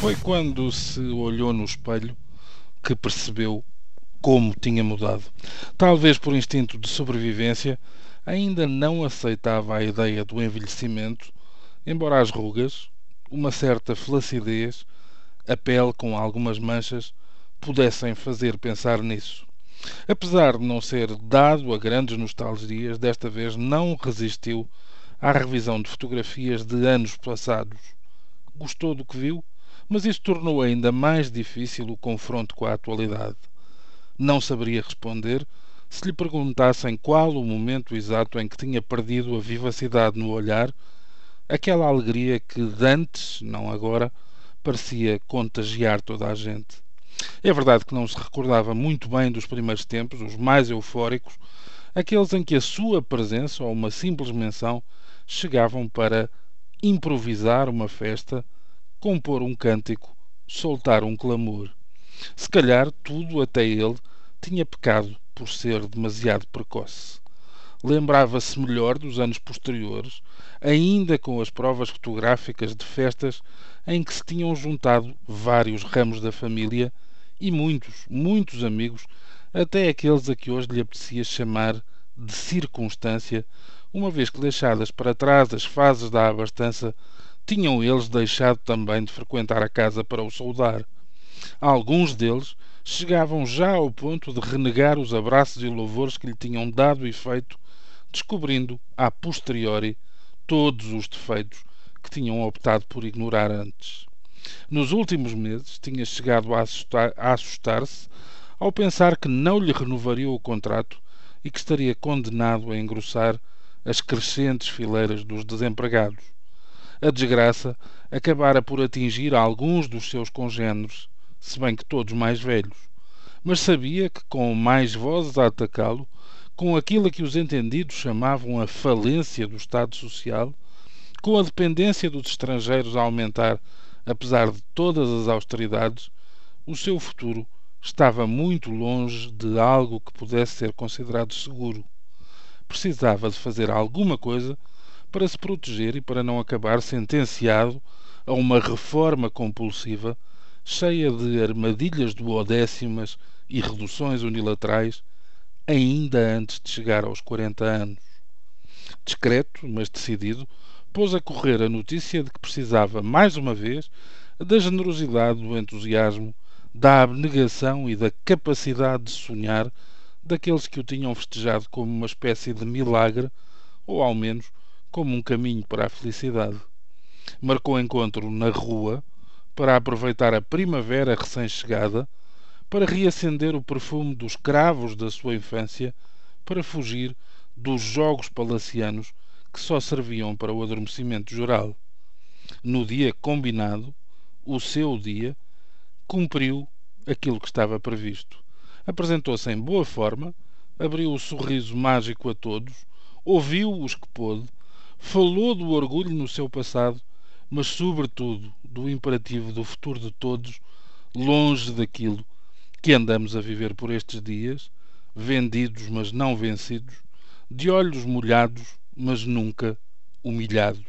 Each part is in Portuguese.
Foi quando se olhou no espelho que percebeu como tinha mudado. Talvez por instinto de sobrevivência, ainda não aceitava a ideia do envelhecimento, embora as rugas, uma certa flacidez, a pele com algumas manchas, pudessem fazer pensar nisso. Apesar de não ser dado a grandes nostalgias, desta vez não resistiu à revisão de fotografias de anos passados. Gostou do que viu, mas isso tornou ainda mais difícil o confronto com a atualidade. Não saberia responder se lhe perguntassem qual o momento exato em que tinha perdido a vivacidade no olhar, aquela alegria que dantes, não agora, parecia contagiar toda a gente. É verdade que não se recordava muito bem dos primeiros tempos, os mais eufóricos, aqueles em que a sua presença ou uma simples menção chegavam para improvisar uma festa, compor um cântico, soltar um clamor. Se calhar tudo até ele tinha pecado por ser demasiado precoce. Lembrava-se melhor dos anos posteriores, ainda com as provas fotográficas de festas em que se tinham juntado vários ramos da família e muitos, muitos amigos, até aqueles a que hoje lhe apetecia chamar de circunstância, uma vez que deixadas para trás as fases da abastança, tinham eles deixado também de frequentar a casa para o saudar. Alguns deles chegavam já ao ponto de renegar os abraços e louvores que lhe tinham dado efeito, descobrindo, a posteriori, todos os defeitos que tinham optado por ignorar antes. Nos últimos meses tinha chegado a assustar-se ao pensar que não lhe renovaria o contrato e que estaria condenado a engrossar as crescentes fileiras dos desempregados. A desgraça acabara por atingir alguns dos seus congêneres se bem que todos mais velhos. Mas sabia que, com mais vozes a atacá-lo, com aquilo que os entendidos chamavam a falência do Estado Social, com a dependência dos estrangeiros a aumentar, apesar de todas as austeridades, o seu futuro estava muito longe de algo que pudesse ser considerado seguro. Precisava de fazer alguma coisa para se proteger e para não acabar sentenciado a uma reforma compulsiva cheia de armadilhas duodécimas e reduções unilaterais, ainda antes de chegar aos 40 anos. Discreto, mas decidido, pôs a correr a notícia de que precisava, mais uma vez, da generosidade, do entusiasmo, da abnegação e da capacidade de sonhar daqueles que o tinham festejado como uma espécie de milagre, ou ao menos como um caminho para a felicidade. Marcou encontro na rua, para aproveitar a primavera recém-chegada, para reacender o perfume dos cravos da sua infância, para fugir dos jogos palacianos que só serviam para o adormecimento geral. No dia combinado, o seu dia, cumpriu aquilo que estava previsto. Apresentou-se em boa forma, abriu o sorriso mágico a todos, ouviu os que pôde, falou do orgulho no seu passado mas, sobretudo, do imperativo do futuro de todos, longe daquilo que andamos a viver por estes dias, vendidos, mas não vencidos, de olhos molhados, mas nunca humilhados.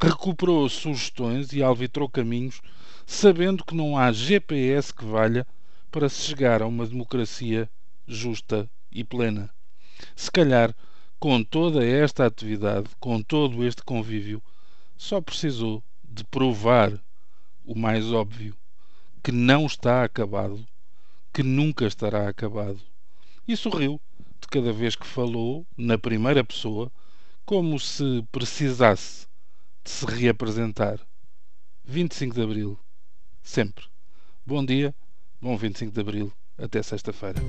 Recuperou sugestões e alvitrou caminhos, sabendo que não há GPS que valha para se chegar a uma democracia justa e plena. Se calhar, com toda esta atividade, com todo este convívio, só precisou de provar o mais óbvio: que não está acabado, que nunca estará acabado. E sorriu de cada vez que falou, na primeira pessoa, como se precisasse de se reapresentar. 25 de Abril. Sempre. Bom dia, bom 25 de Abril. Até sexta-feira.